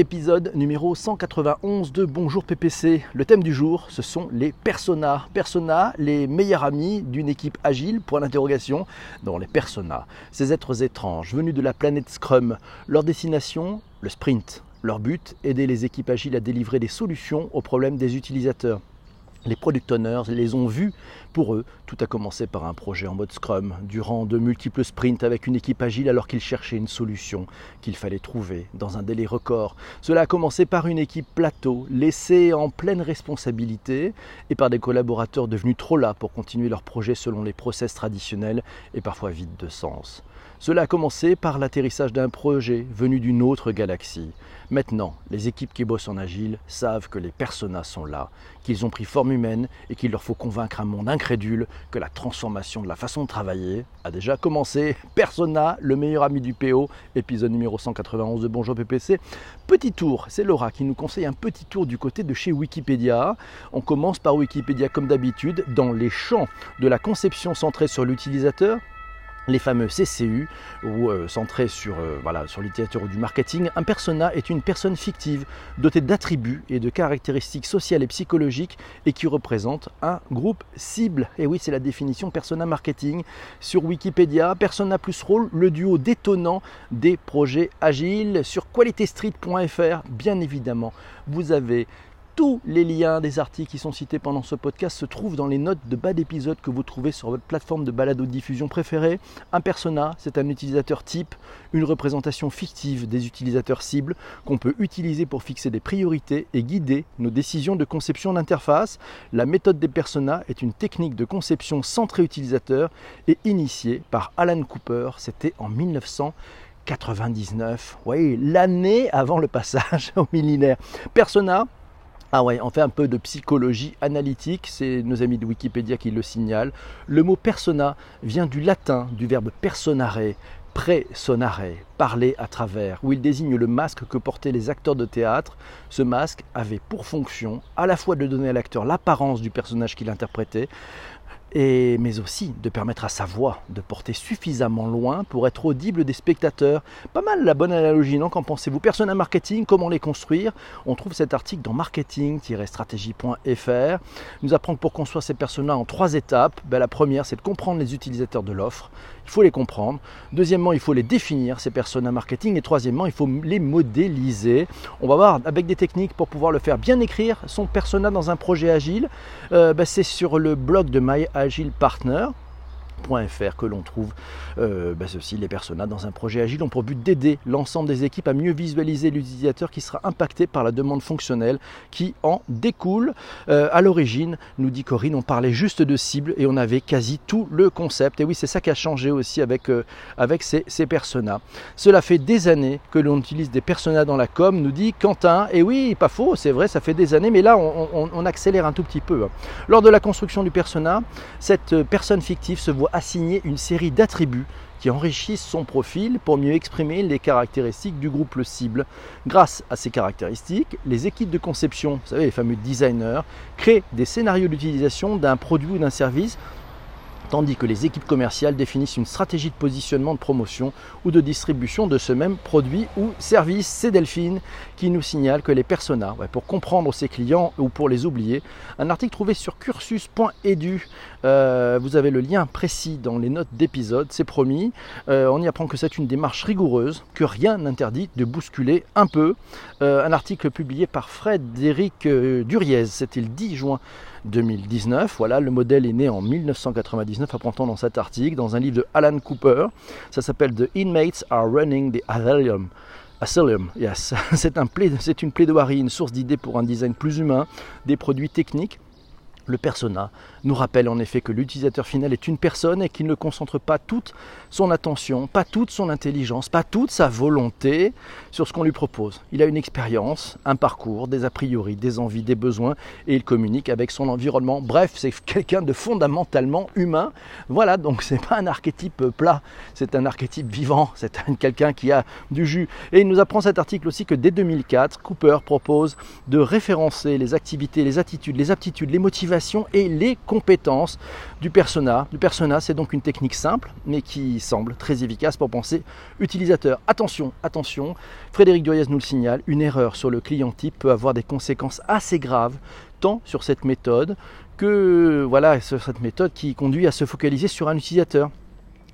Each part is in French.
épisode numéro 191 de Bonjour PPC. Le thème du jour, ce sont les personas. Personas, les meilleurs amis d'une équipe agile, point d'interrogation, dans les personas. Ces êtres étranges venus de la planète Scrum. Leur destination, le sprint. Leur but, aider les équipes agiles à délivrer des solutions aux problèmes des utilisateurs. Les product owners les ont vus. Pour eux, tout a commencé par un projet en mode Scrum, durant de multiples sprints avec une équipe agile alors qu'ils cherchaient une solution qu'il fallait trouver dans un délai record. Cela a commencé par une équipe plateau, laissée en pleine responsabilité, et par des collaborateurs devenus trop là pour continuer leur projet selon les process traditionnels et parfois vides de sens. Cela a commencé par l'atterrissage d'un projet venu d'une autre galaxie. Maintenant, les équipes qui bossent en agile savent que les personas sont là, qu'ils ont pris forme humaine et qu'il leur faut convaincre un monde incrédule que la transformation de la façon de travailler a déjà commencé. Persona, le meilleur ami du PO, épisode numéro 191 de Bonjour PPC. Petit tour, c'est Laura qui nous conseille un petit tour du côté de chez Wikipédia. On commence par Wikipédia comme d'habitude, dans les champs de la conception centrée sur l'utilisateur les fameux CCU, ou euh, centrés sur, euh, voilà, sur du marketing, un persona est une personne fictive dotée d'attributs et de caractéristiques sociales et psychologiques et qui représente un groupe cible. Et oui, c'est la définition persona marketing sur Wikipédia. Persona plus rôle, le duo détonnant des projets agiles. Sur qualitystreet.fr, bien évidemment, vous avez tous les liens des articles qui sont cités pendant ce podcast se trouvent dans les notes de bas d'épisode que vous trouvez sur votre plateforme de balado diffusion préférée. Un persona, c'est un utilisateur type, une représentation fictive des utilisateurs cibles qu'on peut utiliser pour fixer des priorités et guider nos décisions de conception d'interface. La méthode des personas est une technique de conception centrée utilisateur et initiée par Alan Cooper. C'était en 1999, oui, l'année avant le passage au millénaire. Persona, ah ouais, on fait un peu de psychologie analytique, c'est nos amis de Wikipédia qui le signalent. Le mot persona vient du latin, du verbe personare, sonare, parler à travers, où il désigne le masque que portaient les acteurs de théâtre. Ce masque avait pour fonction à la fois de donner à l'acteur l'apparence du personnage qu'il interprétait, mais aussi de permettre à sa voix de porter suffisamment loin pour être audible des spectateurs. Pas mal la bonne analogie, non? Qu'en pensez-vous? Persona marketing, comment les construire? On trouve cet article dans marketing-stratégie.fr. nous apprend que pour construire ces personas en trois étapes, ben, la première c'est de comprendre les utilisateurs de l'offre, il faut les comprendre. Deuxièmement, il faut les définir, ces personas marketing. Et troisièmement, il faut les modéliser. On va voir avec des techniques pour pouvoir le faire. Bien écrire son persona dans un projet agile, euh, ben, c'est sur le blog de My Agile Partner que l'on trouve euh, bah, ceci, les personas dans un projet agile ont pour but d'aider l'ensemble des équipes à mieux visualiser l'utilisateur qui sera impacté par la demande fonctionnelle qui en découle. Euh, à l'origine, nous dit Corinne, on parlait juste de cible et on avait quasi tout le concept. Et oui, c'est ça qui a changé aussi avec, euh, avec ces, personas. Cela fait des années que l'on utilise des personas dans la com, nous dit Quentin. Et oui, pas faux, c'est vrai, ça fait des années, mais là, on, accélère un tout petit peu. Hein. Lors de la construction du persona, cette personne fictive se voit assigner une série d'attributs qui enrichissent son profil pour mieux exprimer les caractéristiques du groupe le cible. Grâce à ces caractéristiques, les équipes de conception, vous savez les fameux designers, créent des scénarios d'utilisation d'un produit ou d'un service tandis que les équipes commerciales définissent une stratégie de positionnement, de promotion ou de distribution de ce même produit ou service. C'est Delphine qui nous signale que les personas, pour comprendre ses clients ou pour les oublier, un article trouvé sur cursus.edu, euh, vous avez le lien précis dans les notes d'épisode, c'est promis. Euh, on y apprend que c'est une démarche rigoureuse, que rien n'interdit de bousculer un peu. Euh, un article publié par Frédéric Duriez, c'était le 10 juin 2019. Voilà, le modèle est né en 1999, apprend dans cet article, dans un livre de Alan Cooper. Ça s'appelle The Inmates Are Running the Asylum. Asylum, yes. C'est un une plaidoirie, une source d'idées pour un design plus humain, des produits techniques le persona nous rappelle en effet que l'utilisateur final est une personne et qu'il ne concentre pas toute son attention, pas toute son intelligence, pas toute sa volonté sur ce qu'on lui propose. Il a une expérience, un parcours, des a priori, des envies, des besoins et il communique avec son environnement. Bref, c'est quelqu'un de fondamentalement humain. Voilà, donc c'est pas un archétype plat, c'est un archétype vivant, c'est quelqu'un qui a du jus. Et il nous apprend cet article aussi que dès 2004, Cooper propose de référencer les activités, les attitudes, les aptitudes, les motivations et les compétences du persona. Du persona, c'est donc une technique simple, mais qui semble très efficace pour penser utilisateur. Attention, attention, Frédéric Duriez nous le signale, une erreur sur le client type peut avoir des conséquences assez graves, tant sur cette méthode que voilà, sur cette méthode qui conduit à se focaliser sur un utilisateur.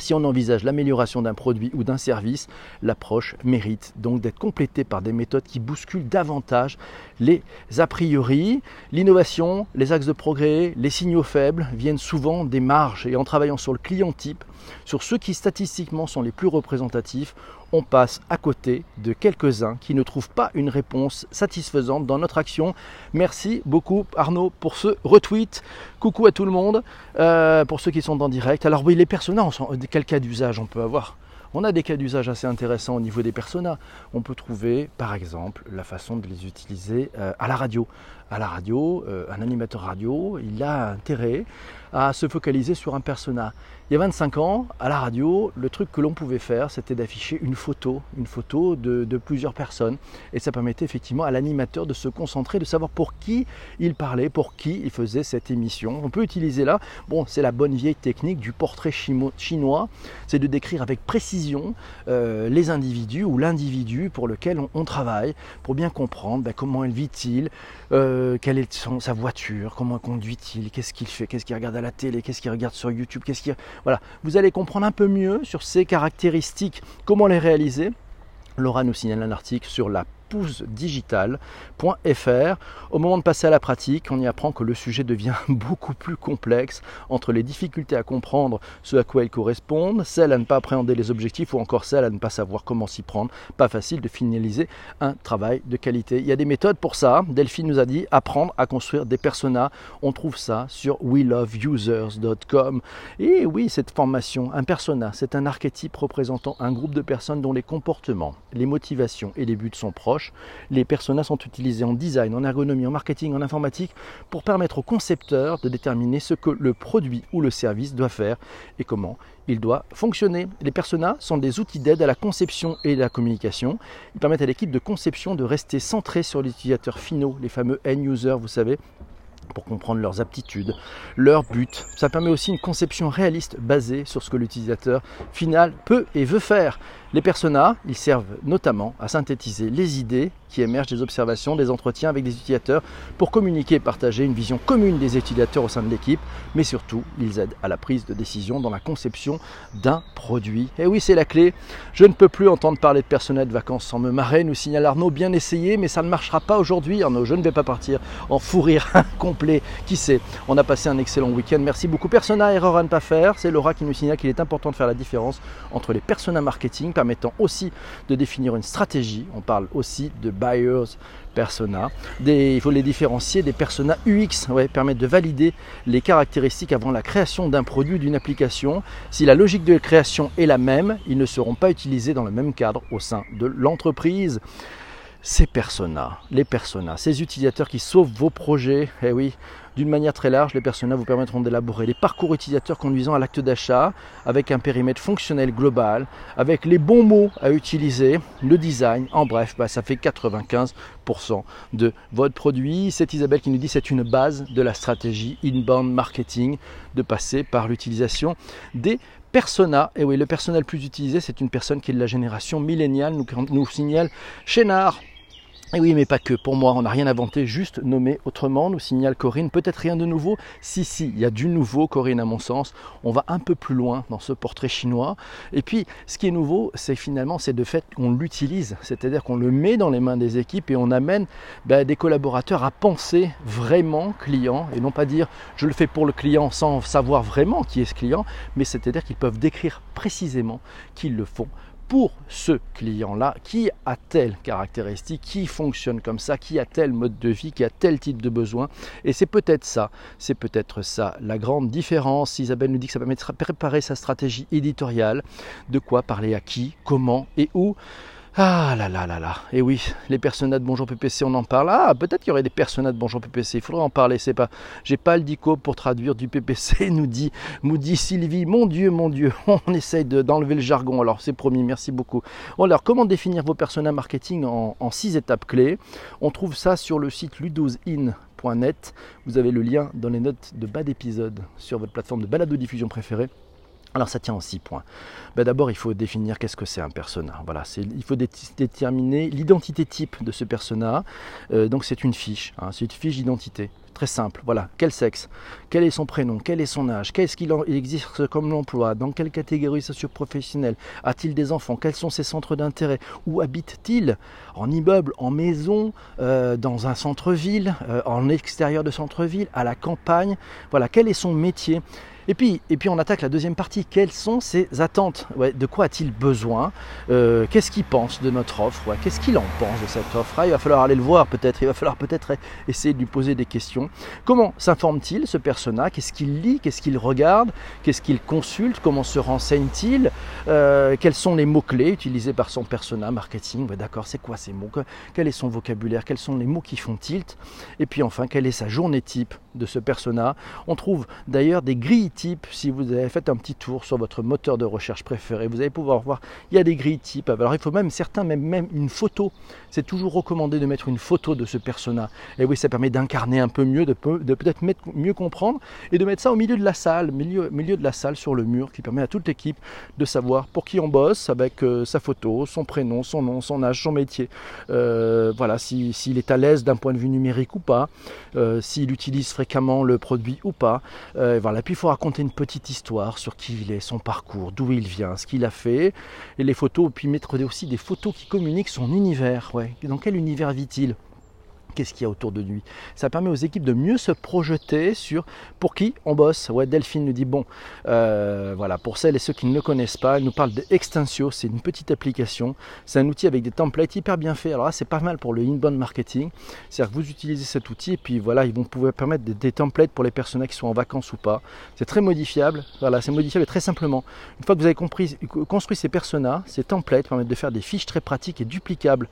Si on envisage l'amélioration d'un produit ou d'un service, l'approche mérite donc d'être complétée par des méthodes qui bousculent davantage les a priori. L'innovation, les axes de progrès, les signaux faibles viennent souvent des marges et en travaillant sur le client type, sur ceux qui statistiquement sont les plus représentatifs, on passe à côté de quelques-uns qui ne trouvent pas une réponse satisfaisante dans notre action. Merci beaucoup Arnaud pour ce retweet. Coucou à tout le monde, euh, pour ceux qui sont en direct. Alors oui, les personnages, quel cas d'usage on peut avoir? On a des cas d'usage assez intéressants au niveau des personas. On peut trouver par exemple la façon de les utiliser euh, à la radio. À la radio, euh, un animateur radio, il a intérêt à se focaliser sur un persona. Il y a 25 ans, à la radio, le truc que l'on pouvait faire, c'était d'afficher une photo, une photo de, plusieurs personnes. Et ça permettait effectivement à l'animateur de se concentrer, de savoir pour qui il parlait, pour qui il faisait cette émission. On peut utiliser là, bon, c'est la bonne vieille technique du portrait chinois, c'est de décrire avec précision euh, les individus ou l'individu pour lequel on, travaille, pour bien comprendre ben, comment il vit-il, euh, quelle est sa voiture, comment conduit-il, qu'est-ce qu'il fait, qu'est-ce qu'il regarde à la télé, qu'est-ce qu'il regarde sur YouTube, qu'est-ce qu'il voilà, vous allez comprendre un peu mieux sur ces caractéristiques, comment les réaliser. Laura nous signale un article sur la Au moment de passer à la pratique, on y apprend que le sujet devient beaucoup plus complexe entre les difficultés à comprendre ce à quoi ils correspondent, celles à ne pas appréhender les objectifs ou encore celles à ne pas savoir comment s'y prendre. Pas facile de finaliser un travail de qualité. Il y a des méthodes pour ça. Delphine nous a dit apprendre à construire des personas. On trouve ça sur weloveusers.com. Et oui, cette formation, un persona, c'est un archétype représentant un groupe de personnes dont les comportements, les motivations et les buts sont proches les personas sont utilisés en design, en ergonomie, en marketing, en informatique pour permettre aux concepteurs de déterminer ce que le produit ou le service doit faire et comment il doit fonctionner. Les personas sont des outils d'aide à la conception et à la communication. Ils permettent à l'équipe de conception de rester centré sur les utilisateurs finaux, les fameux end users, vous savez, pour comprendre leurs aptitudes, leurs buts. Ça permet aussi une conception réaliste basée sur ce que l'utilisateur final peut et veut faire. Les personas, ils servent notamment à synthétiser les idées qui émergent des observations, des entretiens avec des utilisateurs pour communiquer et partager une vision commune des utilisateurs au sein de l'équipe, mais surtout, ils aident à la prise de décision dans la conception d'un produit. Et oui, c'est la clé. Je ne peux plus entendre parler de personnel de vacances sans me marrer, nous signale Arnaud, bien essayé, mais ça ne marchera pas aujourd'hui, Arnaud. Je ne vais pas partir en fou rire Qui sait On a passé un excellent week-end. Merci beaucoup. Persona, erreur à ne pas faire. C'est Laura qui nous signale qu'il est important de faire la différence entre les personas marketing permettant aussi de définir une stratégie. On parle aussi de buyers persona. il faut les différencier des personas UX, ouais, permettent de valider les caractéristiques avant la création d'un produit d'une application. Si la logique de création est la même, ils ne seront pas utilisés dans le même cadre au sein de l'entreprise ces personas, les personas, ces utilisateurs qui sauvent vos projets, eh oui, d'une manière très large, les personas vous permettront d'élaborer les parcours utilisateurs conduisant à l'acte d'achat avec un périmètre fonctionnel global, avec les bons mots à utiliser, le design, en bref, bah, ça fait 95% de votre produit. C'est Isabelle qui nous dit c'est une base de la stratégie inbound marketing de passer par l'utilisation des persona. Et oui, le personnel plus utilisé, c'est une personne qui est de la génération milléniale, nous, nous signale Chénard. Et oui, mais pas que. Pour moi, on n'a rien inventé, juste nommé autrement, nous signale Corinne. Peut-être rien de nouveau? Si, si, il y a du nouveau, Corinne, à mon sens. On va un peu plus loin dans ce portrait chinois. Et puis, ce qui est nouveau, c'est finalement, c'est de fait qu'on l'utilise. C'est-à-dire qu'on le met dans les mains des équipes et on amène ben, des collaborateurs à penser vraiment client et non pas dire je le fais pour le client sans savoir vraiment qui est ce client, mais c'est-à-dire qu'ils peuvent décrire précisément qu'ils le font pour ce client-là, qui a telle caractéristique, qui fonctionne comme ça, qui a tel mode de vie, qui a tel type de besoin. Et c'est peut-être ça, c'est peut-être ça la grande différence. Isabelle nous dit que ça permet de préparer sa stratégie éditoriale, de quoi parler à qui, comment et où. Ah là là là là. Et oui, les personnages de Bonjour PPC, on en parle. Ah, peut-être qu'il y aurait des personnages de Bonjour PPC. Il faudrait en parler. C'est pas. J'ai pas le dico pour traduire du PPC. Nous dit, nous Sylvie. Mon Dieu, mon Dieu. On essaye d'enlever le jargon. Alors c'est promis. Merci beaucoup. alors comment définir vos personnages marketing en, six étapes clés? On trouve ça sur le site ludosin persona.net. Vous avez le lien dans les notes de bas d'épisode sur votre plateforme de balado-diffusion préférée. Alors ça tient en six points. Ben, D'abord, il faut définir qu'est-ce que c'est un persona. Voilà, il faut déterminer l'identité type de ce persona. Euh, donc c'est une fiche, hein, c'est une fiche d'identité. Très simple, voilà. Quel sexe? Quel est son prénom? Quel est son âge? Qu'est-ce qu'il existe comme emploi Dans quelle catégorie socio-professionnelle? A-t-il des enfants? Quels sont ses centres d'intérêt? Où habite-t-il? En immeuble, en maison, euh, dans un centre-ville, euh, en extérieur de centre-ville, à la campagne? Voilà, quel est son métier? Et puis, et puis on attaque la deuxième partie. Quelles sont ses attentes? De quoi a-t-il besoin? Euh, Qu'est-ce qu'il pense de notre offre? Qu'est-ce qu'il en pense de cette offre? Ah, Il va falloir aller le voir peut-être. Il va falloir peut-être essayer de lui poser des questions. Comment s'informe-t-il ce persona Qu'est-ce qu'il lit? Qu'est-ce qu'il regarde? Qu'est-ce qu'il consulte? Comment se renseigne-t-il? Euh, Quels sont les mots-clés utilisés par son persona marketing? D'accord, c'est quoi ces mots? Quel est son vocabulaire? Quels sont les mots qui font tilt? Et puis enfin, quelle est sa journée type? De ce persona On trouve d'ailleurs des grilles si vous avez fait un petit tour sur votre moteur de recherche préféré, vous allez pouvoir voir, il y a des grilles types. Alors il faut même certains, même, même une photo. C'est toujours recommandé de mettre une photo de ce persona. Et oui, ça permet d'incarner un peu mieux, de, peut-être mieux comprendre et de mettre ça au milieu de la salle, milieu, milieu de la salle sur le mur, qui permet à toute l'équipe de savoir pour qui on bosse avec euh, sa photo, son prénom, son nom, son âge, son métier. Euh, voilà, s'il est à l'aise d'un point de vue numérique ou pas, euh, s'il utilise fréquemment le produit ou pas. voilà, puis il faut raconter une petite histoire sur qui il est, son parcours, d'où il vient, ce qu'il a fait, et les photos, puis mettre aussi des photos qui communiquent son univers. Ouais. Dans quel univers vit-il? Qu'est-ce qu'il y a autour de lui? Ça permet aux équipes de mieux se projeter sur pour qui on bosse. Ouais, Delphine nous dit bon, euh, voilà, pour celles et ceux qui ne le connaissent pas, elle nous parle de Extensio, c'est une petite application, c'est un outil avec des templates hyper bien faits. Alors là, c'est pas mal pour le inbound marketing, c'est-à-dire que vous utilisez cet outil et puis voilà, ils vont pouvoir permettre des, templates pour les personnes qui sont en vacances ou pas. C'est très modifiable, voilà, c'est modifiable très simplement. Une fois que vous avez compris, construit ces personas, ces templates permettent de faire des fiches très pratiques et duplicables.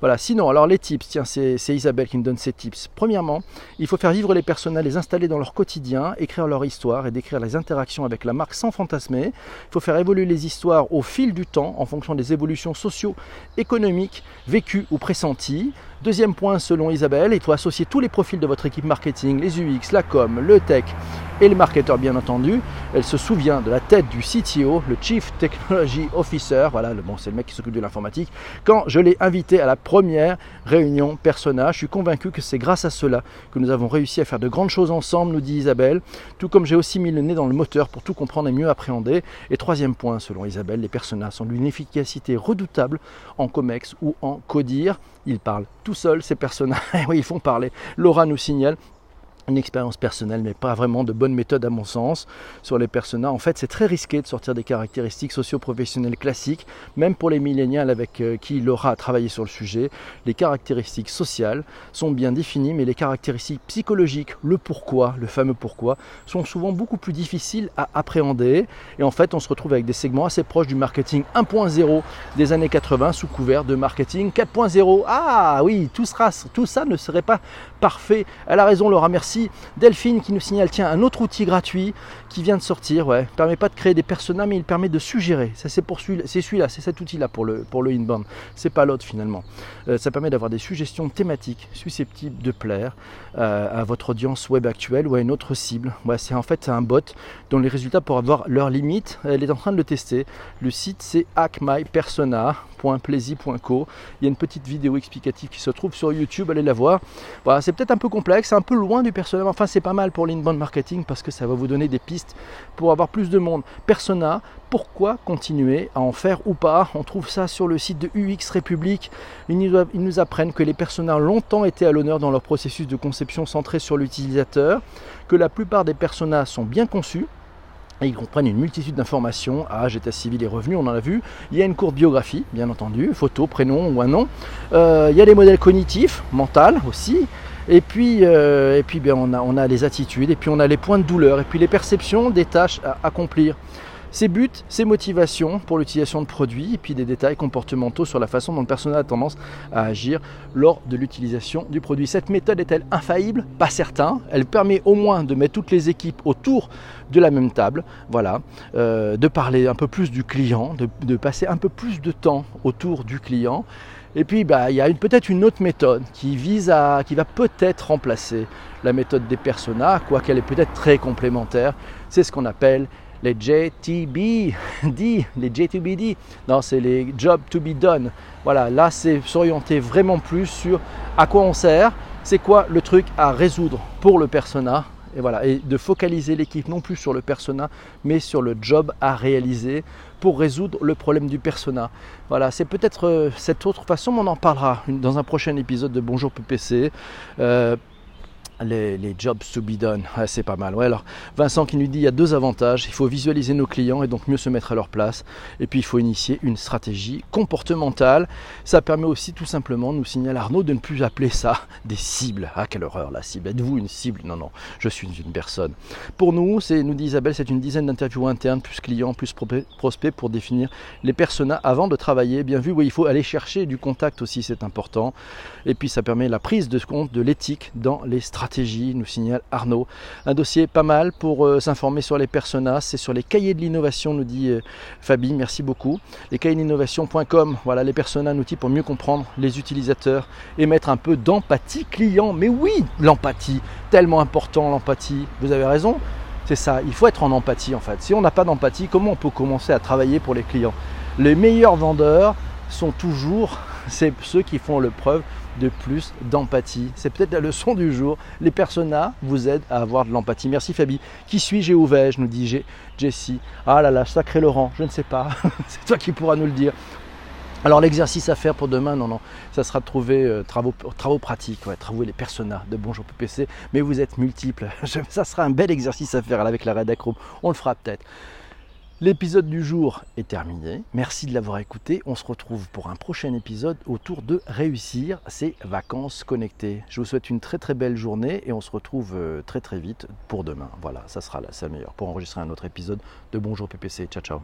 Voilà, sinon, alors les tips, tiens, c'est Isabelle qui me donne ces tips. Premièrement, il faut faire vivre les personnages, les installer dans leur quotidien, écrire leur histoire et décrire les interactions avec la marque sans fantasmer. Il faut faire évoluer les histoires au fil du temps en fonction des évolutions socio-économiques vécues ou pressenties. Deuxième point, selon Isabelle, il faut associer tous les profils de votre équipe marketing, les UX, la com, le tech et le marketeur bien entendu. Elle se souvient de la tête du CTO, le Chief Technology Officer, voilà, bon, c'est le mec qui s'occupe de l'informatique, quand je l'ai invité à la première réunion persona. Je suis convaincu que c'est grâce à cela que nous avons réussi à faire de grandes choses ensemble, nous dit Isabelle, tout comme j'ai aussi mis le nez dans le moteur pour tout comprendre et mieux appréhender. Et troisième point, selon Isabelle, les personas sont d'une efficacité redoutable en COMEX ou en CODIR. Ils parlent tout seuls, ces personnages. oui, ils font parler. Laura nous signale une expérience personnelle, mais pas vraiment de bonne méthode à mon sens sur les personas. En fait, c'est très risqué de sortir des caractéristiques socio-professionnelles classiques, même pour les millénials avec euh, qui Laura a travaillé sur le sujet. Les caractéristiques sociales sont bien définies, mais les caractéristiques psychologiques, le pourquoi, le fameux pourquoi, sont souvent beaucoup plus difficiles à appréhender. Et en fait, on se retrouve avec des segments assez proches du marketing 1.0 des années 80 sous couvert de marketing 4.0. Ah oui, tout, sera, tout ça ne serait pas parfait. Elle a raison, Laura, merci Delphine qui nous signale, tiens, un autre outil gratuit qui vient de sortir, ouais, permet pas de créer des personnages, mais il permet de suggérer. Ça, c'est pour celui-là, c'est cet outil-là pour le, pour le inbound. C'est pas l'autre finalement. Euh, ça permet d'avoir des suggestions thématiques susceptibles de plaire euh, à votre audience web actuelle ou à une autre cible. Ouais, c'est en fait un bot dont les résultats pour avoir leurs limites, elle est en train de le tester. Le site c'est Il y a une petite vidéo explicative qui se trouve sur YouTube, allez la voir. Voilà, c'est peut-être un peu complexe, un peu loin du persona. Enfin, c'est pas mal pour l'inbound marketing parce que ça va vous donner des pistes pour avoir plus de monde. Persona, pourquoi continuer à en faire ou pas? On trouve ça sur le site de UX République. Ils nous, apprennent que les personas ont longtemps été à l'honneur dans leur processus de conception centré sur l'utilisateur, que la plupart des personas sont bien conçus, ils comprennent une multitude d'informations, âge, état civil et revenus, on en a vu. Il y a une courte biographie, bien entendu, photo, prénom ou un nom. Euh, il y a les modèles cognitifs, mental aussi. Et puis, euh, et puis bien, on a les attitudes, et puis on a les points de douleur, et puis les perceptions des tâches à accomplir. Ses buts, ses motivations pour l'utilisation de produits, et puis des détails comportementaux sur la façon dont le personnel a tendance à agir lors de l'utilisation du produit. Cette méthode est-elle infaillible? Pas certain. Elle permet au moins de mettre toutes les équipes autour de la même table, voilà, euh, de parler un peu plus du client, de, passer un peu plus de temps autour du client Et puis, bah, il y a peut-être une autre méthode qui vise à, qui va peut-être remplacer la méthode des personas, quoiqu'elle est peut-être très complémentaire. C'est ce qu'on appelle les JTBD, les J2BD. Non, c'est les Job to be done. Voilà, là, c'est s'orienter vraiment plus sur à quoi on sert, c'est quoi le truc à résoudre pour le persona. Et voilà, et de focaliser l'équipe non plus sur le persona, mais sur le job à réaliser pour résoudre le problème du persona. Voilà, c'est peut-être euh, cette autre façon, on en parlera dans un prochain épisode de Bonjour PPC. Euh, les, jobs to be done, c'est pas mal. Ouais, alors Vincent qui nous dit il y a deux avantages. Il faut visualiser nos clients et donc mieux se mettre à leur place. Et puis il faut initier une stratégie comportementale. Ça permet aussi tout simplement, nous signale Arnaud, de ne plus appeler ça des cibles. Ah quelle horreur la cible. Êtes-vous une cible? Non, non, je suis une personne. Pour nous, c'est, nous dit Isabelle, c'est une dizaine d'interviews internes, plus clients, plus prospects pour définir les personas avant de travailler. Bien vu, oui, il faut aller chercher du contact aussi, c'est important. Et puis ça permet la prise de compte de l'éthique dans les stratégies nous signale Arnaud. Un dossier pas mal pour euh, s'informer sur les personas, c'est sur les cahiers de l'innovation, nous dit euh, Fabi, merci beaucoup. Les cahiers d'innovation.com, voilà les personas, un outil pour mieux comprendre les utilisateurs et mettre un peu d'empathie client. Mais oui, l'empathie, tellement important l'empathie, vous avez raison. C'est ça, il faut être en empathie en fait. Si on n'a pas d'empathie, comment on peut commencer à travailler pour les clients? Les meilleurs vendeurs sont toujours ceux qui font le preuve de plus d'empathie. C'est peut-être la leçon du jour. Les personas vous aident à avoir de l'empathie. Merci Fabi. Qui suis-je et où vais-je nous dit Jessie. Ah là là, sacré Laurent, je ne sais pas. C'est toi qui pourras nous le dire. Alors l'exercice à faire pour demain, non, non, ça sera de trouver euh, travaux, travaux pratiques, ouais, les personas de Bonjour PPC, mais vous êtes multiples. ça sera un bel exercice à faire avec la Red On le fera peut-être. L'épisode du jour est terminé. Merci de l'avoir écouté. On se retrouve pour un prochain épisode autour de réussir ses vacances connectées. Je vous souhaite une très très belle journée et on se retrouve euh, très très vite pour demain. Voilà, ça sera la meilleure pour enregistrer un autre épisode de Bonjour PPC. Ciao ciao.